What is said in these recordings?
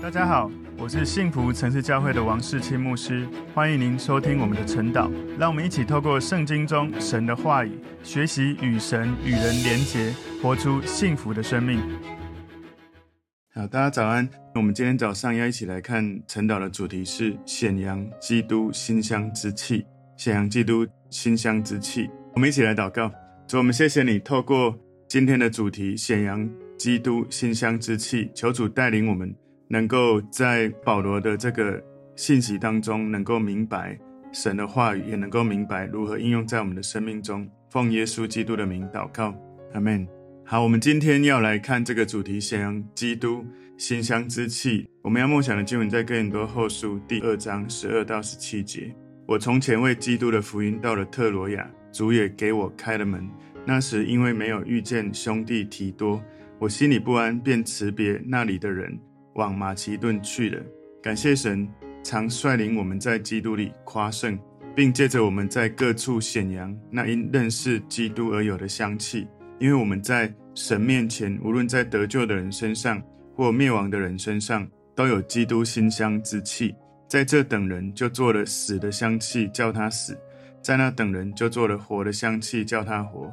大家好，我是幸福城市教会的王世清牧师，欢迎您收听我们的晨祷。让我们一起透过圣经中神的话语，学习与神与人连结，活出幸福的生命。好，大家早安。我们今天早上要一起来看晨祷的主题是显扬基督馨香之气。显扬基督馨香之气。我们一起来祷告，主，我们谢谢你透过今天的主题显扬基督馨香之气，求主带领我们。能够在保罗的这个信息当中，能够明白神的话语，也能够明白如何应用在我们的生命中。奉耶稣基督的名祷告，阿门。好，我们今天要来看这个主题：显扬基督馨香之气。我们要默想的经文在哥林多后书第二章十二到十七节。我从前为基督的福音到了特罗亚，主也给我开了门。那时因为没有遇见兄弟提多，我心里不安，便辞别那里的人。往马其顿去了。感谢神，常率领我们在基督里夸胜，并借着我们在各处显扬那因认识基督而有的香气。因为我们在神面前，无论在得救的人身上或灭亡的人身上，都有基督馨香之气。在这等人就做了死的香气，叫他死；在那等人就做了活的香气，叫他活。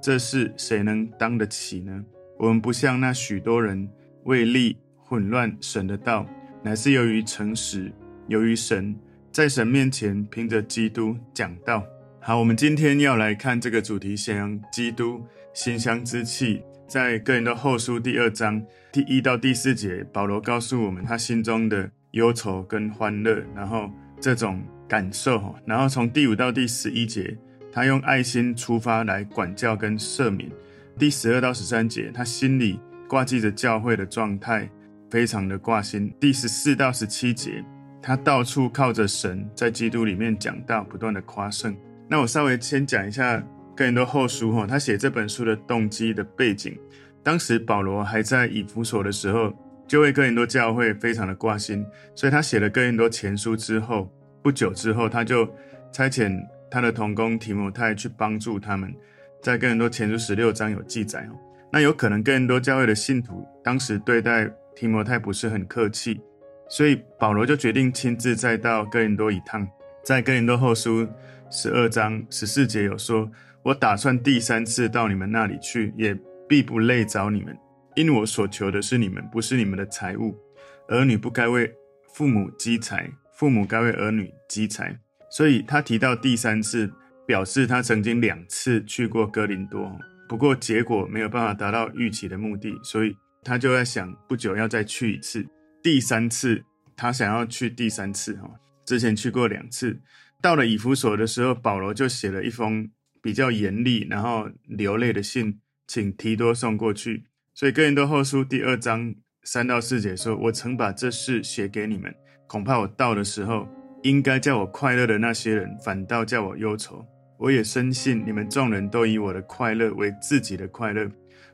这事谁能当得起呢？我们不像那许多人为利。混乱神的道，乃是由于诚实，由于神在神面前凭着基督讲道。好，我们今天要来看这个主题：显扬基督馨香之气。在个人的后书第二章第一到第四节，保罗告诉我们他心中的忧愁跟欢乐，然后这种感受。然后从第五到第十一节，他用爱心出发来管教跟赦免。第十二到十三节，他心里挂记着教会的状态。非常的挂心。第十四到十七节，他到处靠着神，在基督里面讲道，不断的夸胜。那我稍微先讲一下哥林多后书哈，他写这本书的动机的背景。当时保罗还在以弗所的时候，就为哥林多教会非常的挂心，所以他写了哥林多前书之后，不久之后，他就差遣他的同工提摩太去帮助他们。在哥林多前书十六章有记载哦。那有可能哥林多教会的信徒当时对待提摩太不是很客气，所以保罗就决定亲自再到哥林多一趟。在哥林多后书十二章十四节有说：“我打算第三次到你们那里去，也必不累着你们，因我所求的是你们，不是你们的财物。儿女不该为父母积财，父母该为儿女积财。”所以他提到第三次，表示他曾经两次去过哥林多，不过结果没有办法达到预期的目的，所以。他就在想，不久要再去一次，第三次他想要去第三次哈。之前去过两次，到了以弗所的时候，保罗就写了一封比较严厉，然后流泪的信，请提多送过去。所以哥林多后书第二章三到四节说：“我曾把这事写给你们，恐怕我到的时候，应该叫我快乐的那些人，反倒叫我忧愁。我也深信你们众人都以我的快乐为自己的快乐。”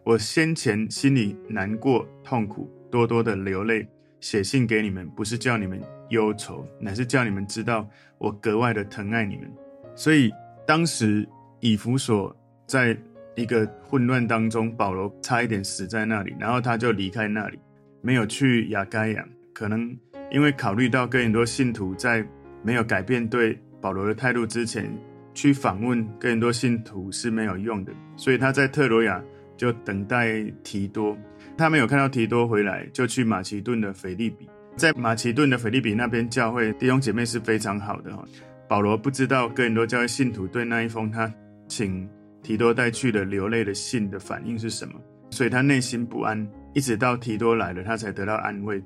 我先前心里难过痛苦，多多的流泪，写信给你们，不是叫你们忧愁，乃是叫你们知道我格外的疼爱你们。所以当时以弗所在一个混乱当中，保罗差一点死在那里，然后他就离开那里，没有去雅该亚，可能因为考虑到更多信徒在没有改变对保罗的态度之前，去访问更多信徒是没有用的，所以他在特罗亚。就等待提多，他没有看到提多回来，就去马其顿的腓利比。在马其顿的腓利比那边，教会弟兄姐妹是非常好的哈。保罗不知道哥林多教会信徒对那一封他请提多带去的流泪的信的反应是什么，所以他内心不安，一直到提多来了，他才得到安慰。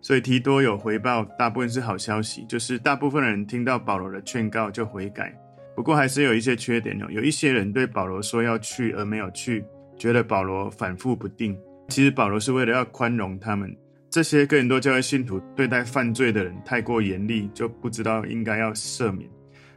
所以提多有回报，大部分是好消息，就是大部分人听到保罗的劝告就悔改。不过还是有一些缺点哦，有一些人对保罗说要去而没有去。觉得保罗反复不定，其实保罗是为了要宽容他们。这些哥林多教会信徒对待犯罪的人太过严厉，就不知道应该要赦免。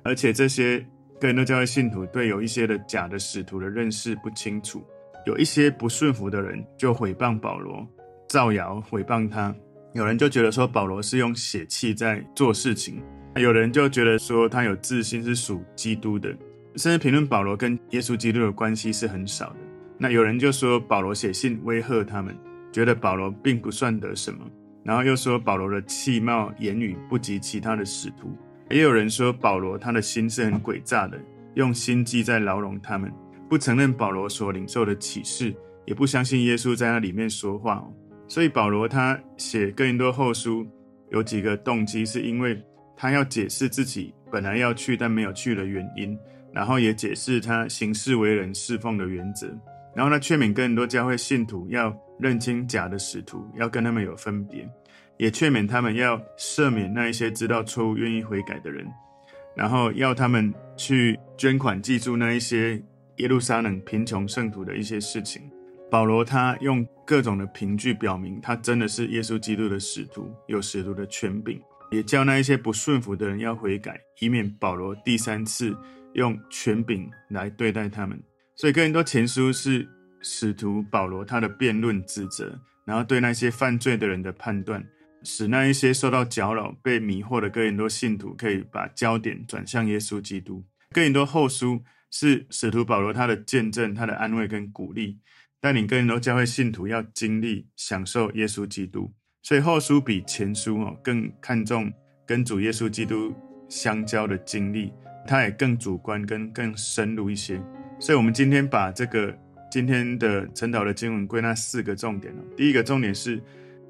而且这些哥林多教会信徒对有一些的假的使徒的认识不清楚，有一些不顺服的人就毁谤保罗，造谣毁谤他。有人就觉得说保罗是用血气在做事情，有人就觉得说他有自信是属基督的，甚至评论保罗跟耶稣基督的关系是很少的。那有人就说保罗写信威吓他们，觉得保罗并不算得什么。然后又说保罗的气貌言语不及其他的使徒，也有人说保罗他的心是很诡诈的，用心机在牢笼他们，不承认保罗所领受的启示，也不相信耶稣在他里面说话。所以保罗他写哥林多后书有几个动机，是因为他要解释自己本来要去但没有去的原因，然后也解释他行事为人侍奉的原则，然后呢劝勉哥林多教会信徒要认清假的使徒，要跟他们有分别，也劝勉他们要赦免那一些知道错误愿意悔改的人，然后要他们去捐款记住那一些耶路撒冷贫穷圣徒的一些事情。保罗他用各种的凭据表明，他真的是耶稣基督的使徒，有使徒的权柄，也叫那一些不顺服的人要悔改，以免保罗第三次用权柄来对待他们。所以哥林多前书是使徒保罗他的辩论指责，然后对那些犯罪的人的判断，使那一些受到搅扰、被迷惑的哥林多信徒可以把焦点转向耶稣基督。哥林多后书是使徒保罗他的见证、他的安慰跟鼓励。带领更多教会信徒要经历享受耶稣基督，所以后书比前书哦更看重跟主耶稣基督相交的经历，它也更主观跟更深入一些。所以，我们今天把这个今天的晨祷的经文归纳四个重点哦。第一个重点是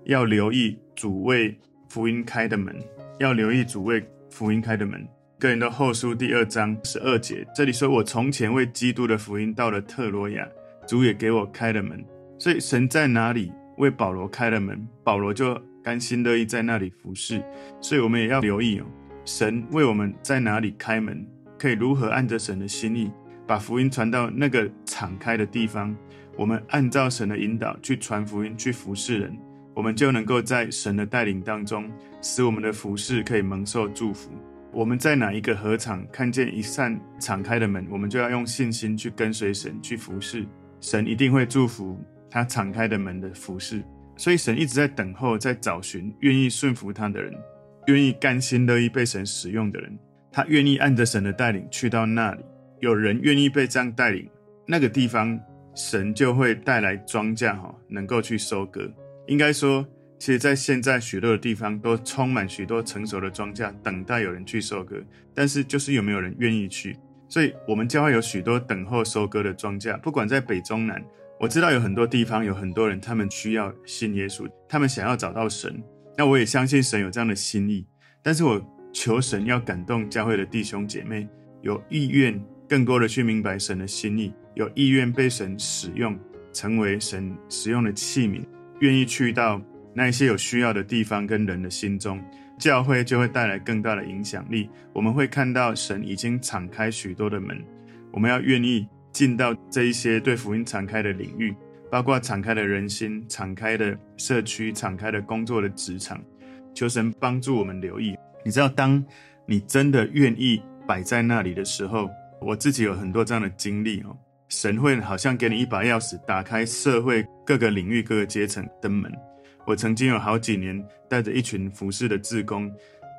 要留意主为福音开的门，要留意主为福音开的门。哥林多后书第二章十二节，这里说：“我从前为基督的福音到了特罗亚。”主也给我开了门，所以神在哪里为保罗开了门，保罗就甘心乐意在那里服侍。所以我们也要留意哦，神为我们在哪里开门，可以如何按着神的心意把福音传到那个敞开的地方。我们按照神的引导去传福音，去服侍人，我们就能够在神的带领当中，使我们的服侍可以蒙受祝福。我们在哪一个合场看见一扇敞开的门，我们就要用信心去跟随神去服侍。神一定会祝福他敞开的门的服侍，所以神一直在等候，在找寻愿意顺服他的人，愿意甘心乐意被神使用的人。他愿意按着神的带领去到那里，有人愿意被这样带领，那个地方神就会带来庄稼，哈，能够去收割。应该说，其实，在现在许多的地方都充满许多成熟的庄稼，等待有人去收割，但是就是有没有人愿意去？所以，我们教会有许多等候收割的庄稼，不管在北中南，我知道有很多地方有很多人，他们需要信耶稣，他们想要找到神。那我也相信神有这样的心意，但是我求神要感动教会的弟兄姐妹，有意愿更多的去明白神的心意，有意愿被神使用，成为神使用的器皿，愿意去到那一些有需要的地方跟人的心中。教会就会带来更大的影响力。我们会看到神已经敞开许多的门，我们要愿意进到这一些对福音敞开的领域，包括敞开的人心、敞开的社区、敞开的工作的职场。求神帮助我们留意。你知道，当你真的愿意摆在那里的时候，我自己有很多这样的经历哦。神会好像给你一把钥匙，打开社会各个领域、各个阶层的门。我曾经有好几年带着一群服侍的志工，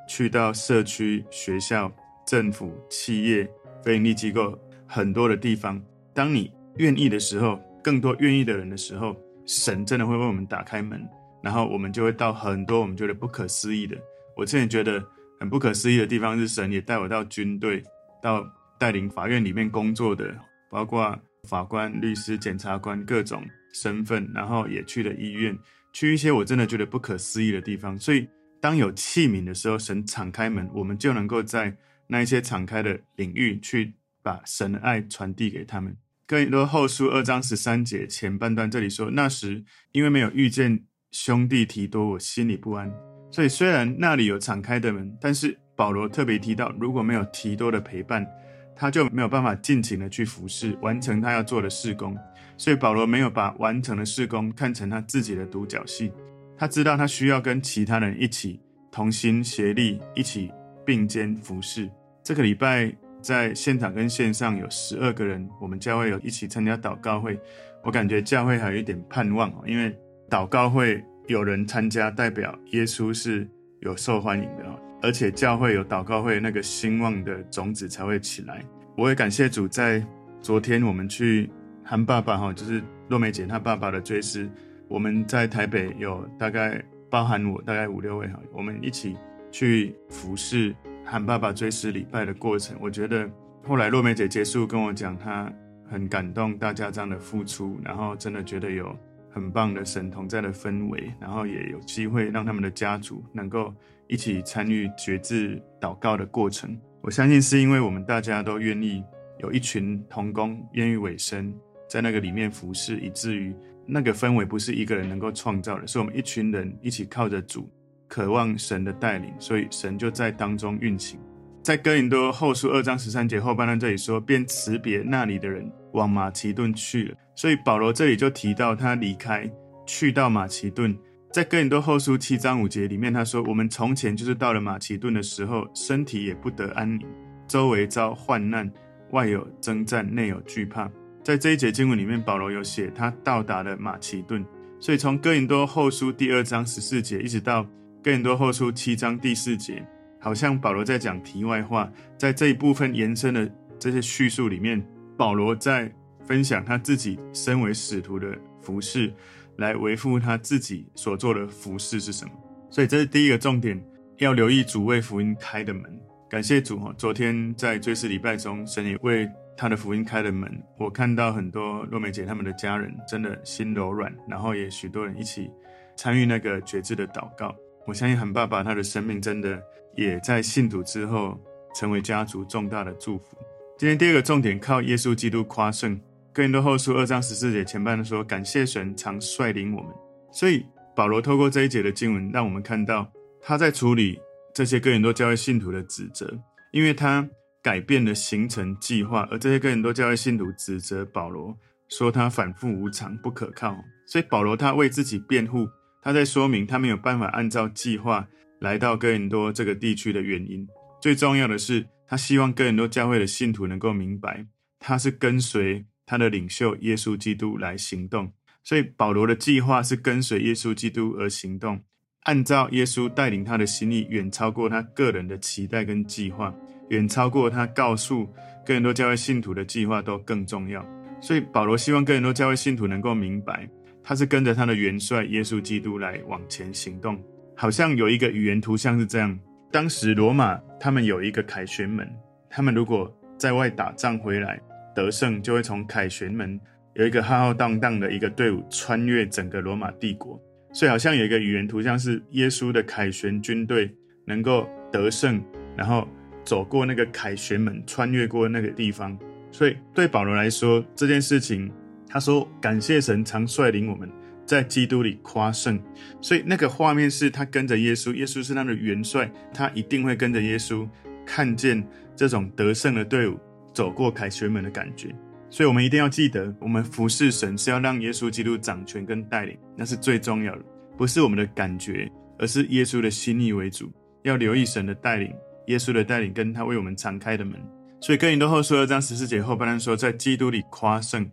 去到社区、学校、政府、企业、非营利机构很多的地方。当你愿意的时候，更多愿意的人的时候，神真的会为我们打开门，然后我们就会到很多我们觉得不可思议的。我之前觉得很不可思议的地方是，神也带我到军队，到带领法院里面工作的，包括法官、律师、检察官各种身份，然后也去了医院。去一些我真的觉得不可思议的地方，所以当有器皿的时候，神敞开门，我们就能够在那一些敞开的领域去把神的爱传递给他们。更多后书二章十三节前半段这里说：“那时因为没有遇见兄弟提多，我心里不安。”所以虽然那里有敞开的门，但是保罗特别提到，如果没有提多的陪伴，他就没有办法尽情的去服侍，完成他要做的事工。所以保罗没有把完成的事工看成他自己的独角戏，他知道他需要跟其他人一起同心协力，一起并肩服侍。这个礼拜在现场跟线上有十二个人，我们教会有一起参加祷告会。我感觉教会还有一点盼望哦，因为祷告会有人参加，代表耶稣是有受欢迎的，而且教会有祷告会，那个兴旺的种子才会起来。我也感谢主，在昨天我们去。韩爸爸哈，就是若梅姐她爸爸的追思，我们在台北有大概包含我大概五六位哈，我们一起去服侍韩爸爸追思礼拜的过程。我觉得后来若梅姐结束跟我讲，她很感动大家这样的付出，然后真的觉得有很棒的神同在的氛围，然后也有机会让他们的家族能够一起参与决志祷告的过程。我相信是因为我们大家都愿意有一群同工愿意委身在那个里面服侍，以至于。那个氛围不是一个人能够创造的，是我们一群人一起靠着主，渴望神的带领，所以神就在当中运行。在哥林多后书二章十三节后半段这里说，便辞别那里的人，往马其顿去了。所以保罗这里就提到他离开，去到马其顿。在哥林多后书七章五节里面，他说：“我们从前就是到了马其顿的时候，身体也不得安宁，周围遭患难，外有征战，内有惧怕。”在这一节经文里面，保罗有写他到达了马其顿，所以从哥林多后书第二章十四节一直到哥林多后书七章第四节，好像保罗在讲题外话。在这一部分延伸的这些叙述里面，保罗在分享他自己身为使徒的服事，来维护他自己所做的服事是什么。所以这是第一个重点，要留意主为福音开的门。感谢主哈！昨天在追思礼拜中，神也为他的福音开了门，我看到很多若梅姐他们的家人真的心柔软，然后也许多人一起参与那个决志的祷告。我相信很爸爸他的生命真的也在信主之后成为家族重大的祝福。今天第二个重点，靠耶稣基督夸胜。哥林多后书二章十四节前半说，感谢神常率领我们。所以保罗透过这一节的经文，让我们看到他在处理这些哥林多教会信徒的指责，因为他。改变了行程计划，而这些哥林多教会信徒指责保罗，说他反复无常、不可靠。所以保罗他为自己辩护，他在说明他没有办法按照计划来到哥林多这个地区的原因。最重要的是，他希望哥林多教会的信徒能够明白，他是跟随他的领袖耶稣基督来行动。所以保罗的计划是跟随耶稣基督而行动，按照耶稣带领他的心意，远超过他个人的期待跟计划。远超过他告诉更多教会信徒的计划都更重要，所以保罗希望更多教会信徒能够明白，他是跟着他的元帅耶稣基督来往前行动。好像有一个语言图像是这样：当时罗马他们有一个凯旋门，他们如果在外打仗回来得胜，就会从凯旋门有一个浩浩荡荡的一个队伍穿越整个罗马帝国。所以好像有一个语言图像是耶稣的凯旋军队能够得胜，然后。走过那个凯旋门，穿越过那个地方，所以对保罗来说，这件事情，他说感谢神常率领我们在基督里夸胜，所以那个画面是他跟着耶稣，耶稣是他的元帅，他一定会跟着耶稣，看见这种得胜的队伍走过凯旋门的感觉。所以我们一定要记得，我们服侍神是要让耶稣基督掌权跟带领，那是最重要的，不是我们的感觉，而是耶稣的心意为主，要留意神的带领。耶稣的带领跟他为我们敞开的门，所以哥林多后书二章十四节后半段说，在基督里夸胜。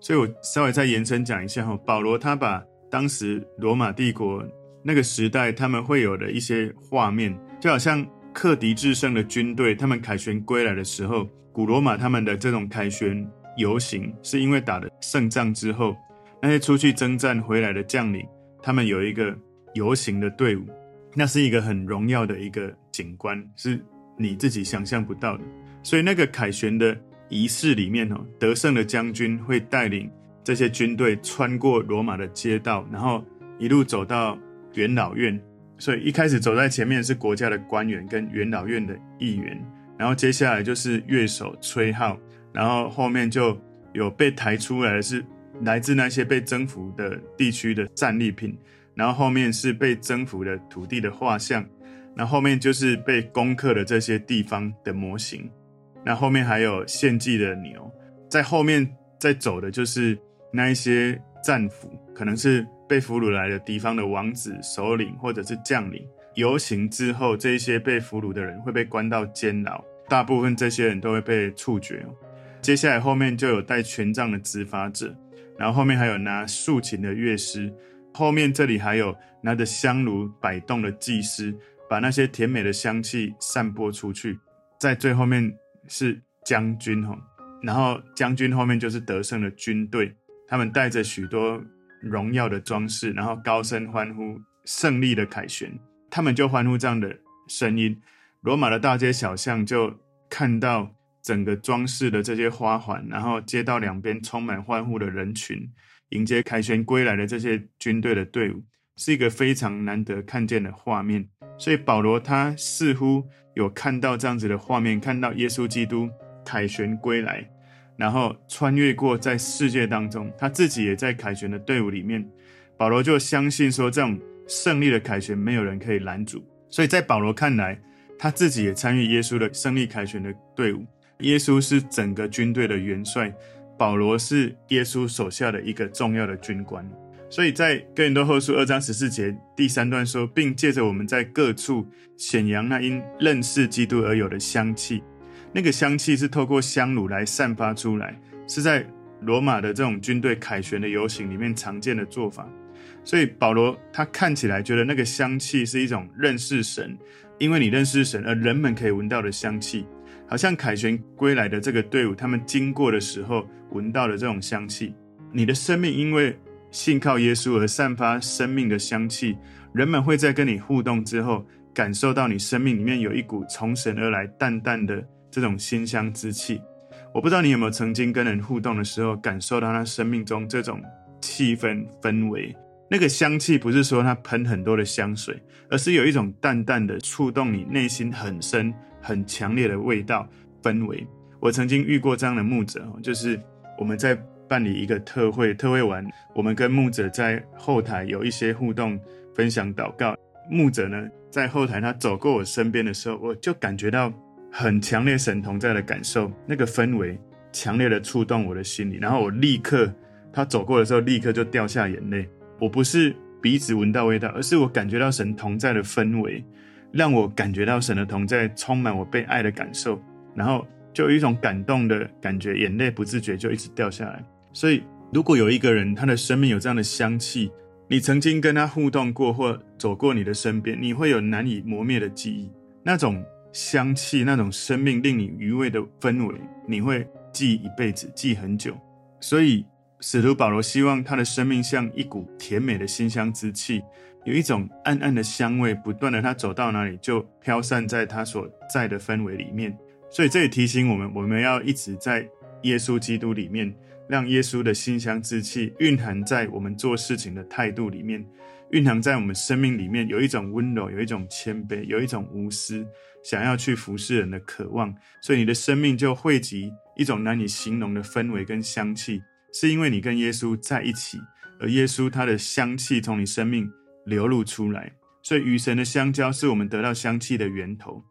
所以我稍微再延伸讲一下哈，保罗他把当时罗马帝国那个时代他们会有的一些画面，就好像克敌制胜的军队，他们凯旋归来的时候，古罗马他们的这种凯旋游行，是因为打了胜仗之后，那些出去征战回来的将领，他们有一个游行的队伍。那是一个很荣耀的一个景观，是你自己想象不到的。所以那个凯旋的仪式里面，哦，得胜的将军会带领这些军队穿过罗马的街道，然后一路走到元老院。所以一开始走在前面是国家的官员跟元老院的议员，然后接下来就是乐手吹号，然后后面就有被抬出来的是来自那些被征服的地区的战利品。然后后面是被征服的土地的画像，那后，后面就是被攻克的这些地方的模型，那后，面还有献祭的牛，在后面再走的就是那一些战俘，可能是被俘虏来的敌方的王子、首领或者是将领。游行之后，这一些被俘虏的人会被关到监牢，大部分这些人都会被处决。接下来后面就有带权杖的执法者，然后后面还有拿竖琴的乐师。后面这里还有拿着香炉摆动的祭司，把那些甜美的香气散播出去。在最后面是将军哈，然后将军后面就是得胜的军队，他们带着许多荣耀的装饰，然后高声欢呼，胜利的凯旋，他们就欢呼这样的声音。罗马的大街小巷就看到整个装饰的这些花环，然后街道两边充满欢呼的人群，迎接凯旋归来的这些军队的队伍，是一个非常难得看见的画面。所以保罗他似乎有看到这样子的画面，看到耶稣基督凯旋归来，然后穿越过在世界当中，他自己也在凯旋的队伍里面。保罗就相信说，这种胜利的凯旋没有人可以拦阻。所以在保罗看来，他自己也参与耶稣的胜利凯旋的队伍。耶稣是整个军队的元帅，保罗是耶稣手下的一个重要的军官。所以在哥林多后书二章十四节第三段说，并借着我们在各处显扬那因认识基督而有的香气，那个香气是透过香炉来散发出来，是在罗马的这种军队凯旋的游行里面常见的做法。所以保罗他看起来觉得那个香气是一种认识神，因为你认识神而人们可以闻到的香气，好像凯旋归来的这个队伍他们经过的时候闻到的这种香气。你的生命因为信靠耶稣而散发生命的香气，人们会在跟你互动之后，感受到你生命里面有一股从神而来淡淡的这种馨香之气。我不知道你有没有曾经跟人互动的时候，感受到他生命中这种气氛氛围。那个香气不是说他喷很多的香水，而是有一种淡淡的触动你内心很深、很强烈的味道氛围。我曾经遇过这样的牧者，就是我们在。办理一个特会，特会完，我们跟牧者在后台有一些互动、分享、祷告。牧者呢，在后台他走过我身边的时候，我就感觉到很强烈神同在的感受，那个氛围强烈的触动我的心里。然后我立刻，他走过的时候，立刻就掉下眼泪。我不是鼻子闻到味道，而是我感觉到神同在的氛围，让我感觉到神的同在，充满我被爱的感受。然后就有一种感动的感觉，眼泪不自觉就一直掉下来。所以，如果有一个人，他的生命有这样的香气，你曾经跟他互动过，或走过你的身边，你会有难以磨灭的记忆。那种香气，那种生命令你余味的氛围，你会记一辈子，记很久。所以，使徒保罗希望他的生命像一股甜美的馨香之气，有一种暗暗的香味，不断的，他走到哪里就飘散在他所在的氛围里面。所以，这也提醒我们，我们要一直在耶稣基督里面。让耶稣的馨香之气蕴含在我们做事情的态度里面，蕴含在我们生命里面，有一种温柔，有一种谦卑，有一种无私，想要去服侍人的渴望。所以你的生命就汇集一种难以形容的氛围跟香气，是因为你跟耶稣在一起，而耶稣他的香气从你生命流露出来。所以与神的相交是我们得到香气的源头。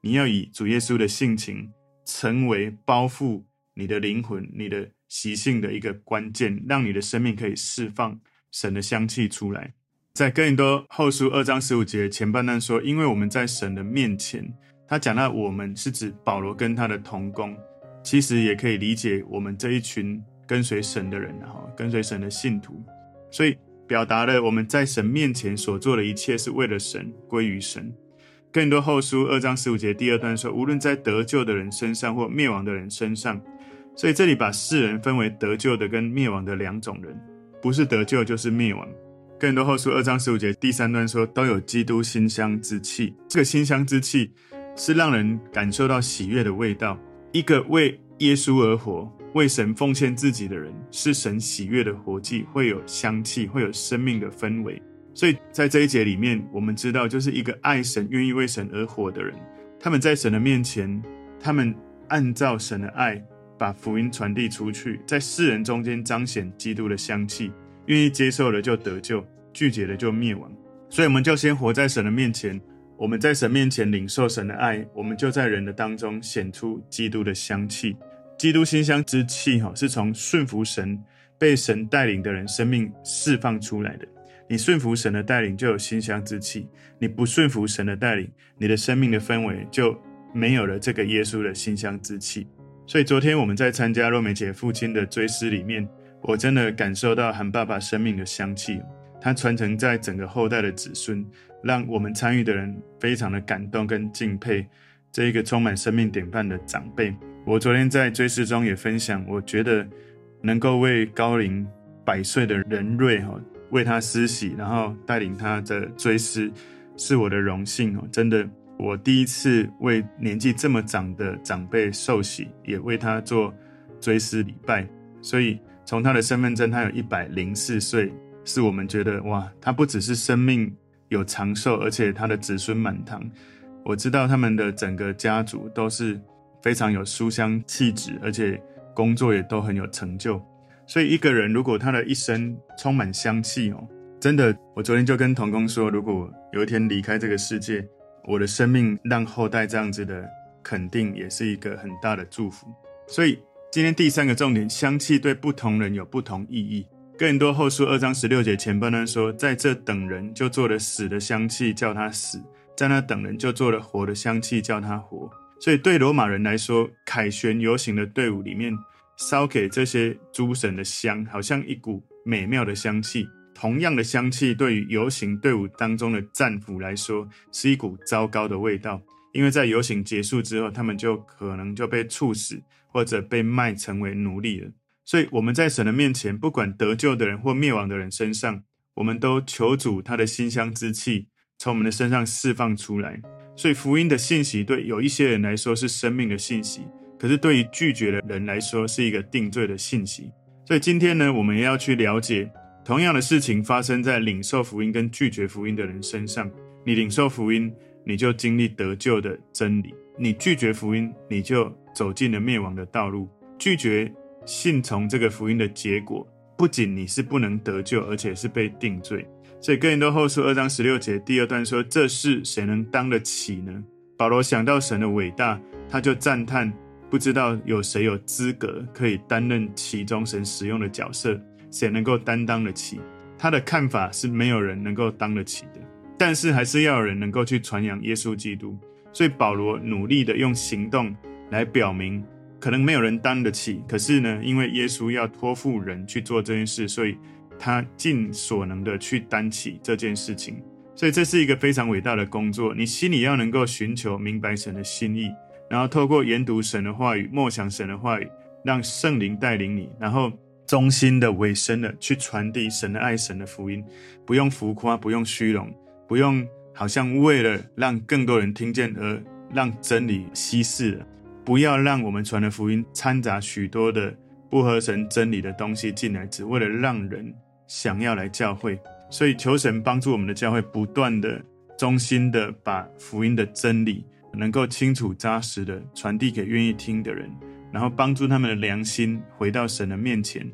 你要以主耶稣的性情成为包覆你的灵魂，你的。习性的一个关键，让你的生命可以释放神的香气出来。在哥林多后书二章十五节前半段说：“因为我们在神的面前。”他讲到我们是指保罗跟他的同工，其实也可以理解我们这一群跟随神的人，哈，跟随神的信徒。所以表达了我们在神面前所做的一切是为了神，归于神。更多后书二章十五节第二段说：“无论在得救的人身上或灭亡的人身上。”所以这里把世人分为得救的跟灭亡的两种人，不是得救就是灭亡。更多后书二章十五节第三段说，都有基督馨香之气。这个馨香之气是让人感受到喜悦的味道。一个为耶稣而活、为神奉献自己的人，是神喜悦的活祭，会有香气，会有生命的氛围。所以在这一节里面，我们知道，就是一个爱神、愿意为神而活的人，他们在神的面前，他们按照神的爱。把福音传递出去，在世人中间彰显基督的香气。愿意接受了就得救，拒绝了就灭亡。所以我们就先活在神的面前，我们在神面前领受神的爱，我们就在人的当中显出基督的香气。基督馨香之气，哈，是从顺服神、被神带领的人生命释放出来的。你顺服神的带领，就有馨香之气；你不顺服神的带领，你的生命的氛围就没有了这个耶稣的馨香之气。所以昨天我们在参加若美姐父亲的追思里面，我真的感受到韩爸爸生命的香气，他传承在整个后代的子孙，让我们参与的人非常的感动跟敬佩这一个充满生命典范的长辈。我昨天在追思中也分享，我觉得能够为高龄百岁的仁瑞哈为他施洗，然后带领他的追思，是我的荣幸哦。真的，我第一次为年纪这么长的长辈受洗，也为他做追思礼拜。所以从他的身份证，他有一百零四岁，是我们觉得哇，他不只是生命有长寿，而且他的子孙满堂。我知道他们的整个家族都是非常有书香气质，而且工作也都很有成就。所以一个人如果他的一生充满香气哦，真的，我昨天就跟童工说，如果有一天离开这个世界，我的生命让后代这样子的肯定，也是一个很大的祝福。所以今天第三个重点，香气对不同人有不同意义。哥林多后书二章十六节前半段说，在这等人就做了死的香气，叫他死。在那等人就做了活的香气，叫他活。所以对罗马人来说，凯旋游行的队伍里面烧给这些诸神的香，好像一股美妙的香气。同样的香气，对于游行队伍当中的战俘来说，是一股糟糕的味道。因为在游行结束之后，他们就可能就被处死，或者被卖成为奴隶了。所以我们在神的面前，不管得救的人或灭亡的人身上，我们都求主他的馨香之气。从我们的身上释放出来，所以福音的信息对有一些人来说是生命的信息，可是对于拒绝的人来说是一个定罪的信息。所以今天呢，我们也要去了解，同样的事情发生在领受福音跟拒绝福音的人身上。你领受福音，你就经历得救的真理；你拒绝福音，你就走进了灭亡的道路。拒绝信从这个福音的结果，不仅你是不能得救，而且是被定罪。所以哥林多后书二章十六节第二段说：“这事谁能当得起呢？”保罗想到神的伟大，他就赞叹：不知道有谁有资格可以担任其中神使用的角色，谁能够担当得起？他的看法是没有人能够当得起的，但是还是要有人能够去传扬耶稣基督。所以保罗努力的用行动来表明，可能没有人当得起，可是呢，因为耶稣要托付人去做这件事，所以。他尽所能的去担起这件事情，所以这是一个非常伟大的工作。你心里要能够寻求明白神的心意，然后透过研读神的话语、默想神的话语，让圣灵带领你，然后忠心的、委身的去传递神的爱、神的福音，不用浮夸，不用虚荣，不用好像为了让更多人听见而让真理稀释了。不要让我们传的福音掺杂许多的不合神真理的东西进来，只为了让人。想要来教会，所以求神帮助我们的教会，不断的忠心的把福音的真理能够清楚扎实的传递给愿意听的人，然后帮助他们的良心回到神的面前。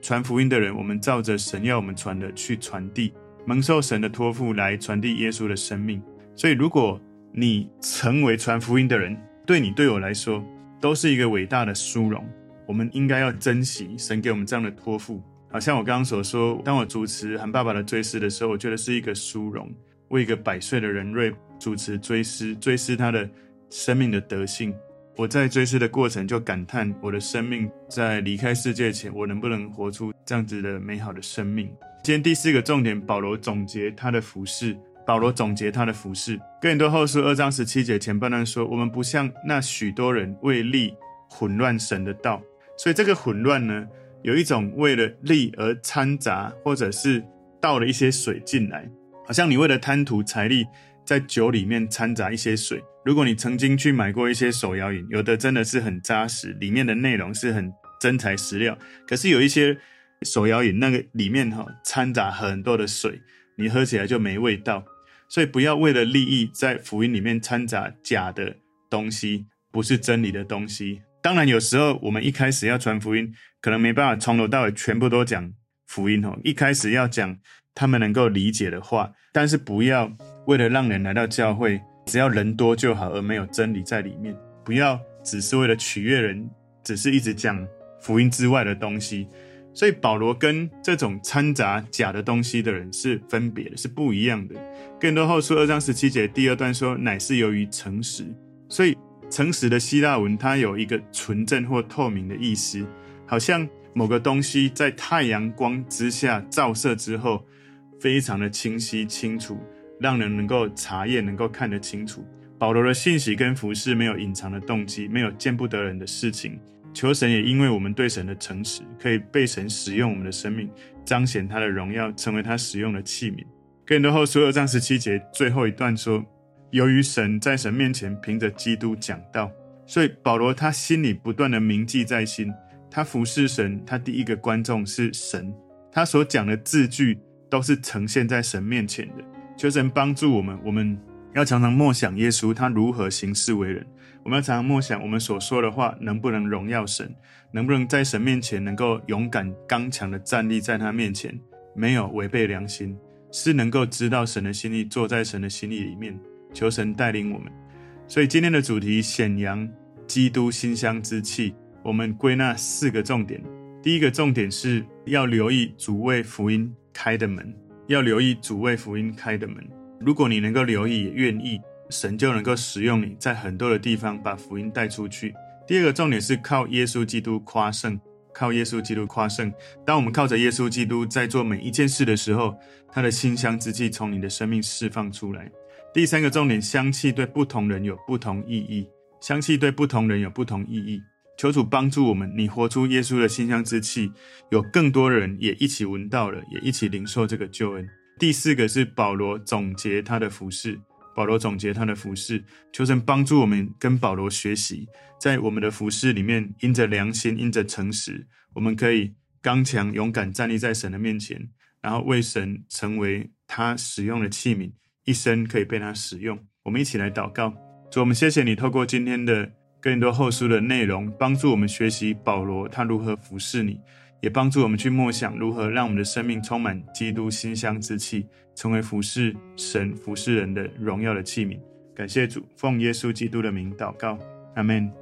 传福音的人，我们照着神要我们传的去传递，蒙受神的托付来传递耶稣的生命。所以，如果你成为传福音的人，对你对我来说都是一个伟大的殊荣。我们应该要珍惜神给我们这样的托付。好像我刚刚所说，当我主持韩爸爸的追思的时候，我觉得是一个殊荣，为一个百岁的人瑞主持追思，追思他的生命的德性。我在追思的过程就感叹，我的生命在离开世界前，我能不能活出这样子的美好的生命？今天第四个重点，保罗总结他的服事。保罗总结他的服事，更多后书二章十七节前半段说：“我们不像那许多人为利混乱神的道。”所以这个混乱呢？有一种为了利而掺杂，或者是倒了一些水进来，好像你为了贪图财利，在酒里面掺杂一些水。如果你曾经去买过一些手摇饮，有的真的是很扎实，里面的内容是很真材实料。可是有一些手摇饮那个里面哈掺杂很多的水，你喝起来就没味道。所以不要为了利益在福音里面掺杂假的东西，不是真理的东西。当然，有时候我们一开始要传福音，可能没办法从头到尾全部都讲福音哦。一开始要讲他们能够理解的话，但是不要为了让人来到教会，只要人多就好，而没有真理在里面。不要只是为了取悦人，只是一直讲福音之外的东西。所以保罗跟这种掺杂假的东西的人是分别的，是不一样的。更多后书二章十七节第二段说：“乃是由于诚实。”所以。诚实的希腊文，它有一个纯正或透明的意思，好像某个东西在太阳光之下照射之后，非常的清晰清楚，让人能够查验，能够看得清楚。保罗的信息跟服饰没有隐藏的动机，没有见不得人的事情。求神也因为我们对神的诚实，可以被神使用我们的生命，彰显他的荣耀，成为他使用的器皿。更多后书二章十七节最后一段说：“由于神在神面前凭着基督讲道，所以保罗他心里不断的铭记在心。他服侍神，他第一个观众是神，他所讲的字句都是呈现在神面前的。求神帮助我们，我们要常常默想耶稣他如何行事为人。我们要常常默想我们所说的话能不能荣耀神，能不能在神面前能够勇敢刚强的站立在他面前，没有违背良心。”是能够知道神的心意，坐在神的心意里面，求神带领我们。所以今天的主题显扬基督馨香之气，我们归纳四个重点。第一个重点是要留意主为福音开的门，要留意主为福音开的门。如果你能够留意，也愿意，神就能够使用你在很多的地方把福音带出去。第二个重点是靠耶稣基督夸胜。靠耶稣基督夸胜。当我们靠着耶稣基督在做每一件事的时候，他的馨香之气从你的生命释放出来。第三个重点，香气对不同人有不同意义。香气对不同人有不同意义。求主帮助我们，你活出耶稣的馨香之气，有更多人也一起闻到了，也一起领受这个救恩。第四个是保罗总结他的服事。保罗总结他的服事，求神帮助我们跟保罗学习，在我们的服事里面，因着良心，因着诚实，我们可以刚强勇敢站立在神的面前，然后为神成为他使用的器皿，一生可以被他使用。我们一起来祷告，主，我们谢谢你透过今天的哥林多后书的内容，帮助我们学习保罗他如何服侍你。也帮助我们去默想如何让我们的生命充满基督馨香之气，成为服侍神、服侍人的荣耀的器皿。感谢主，奉耶稣基督的名祷告，阿门。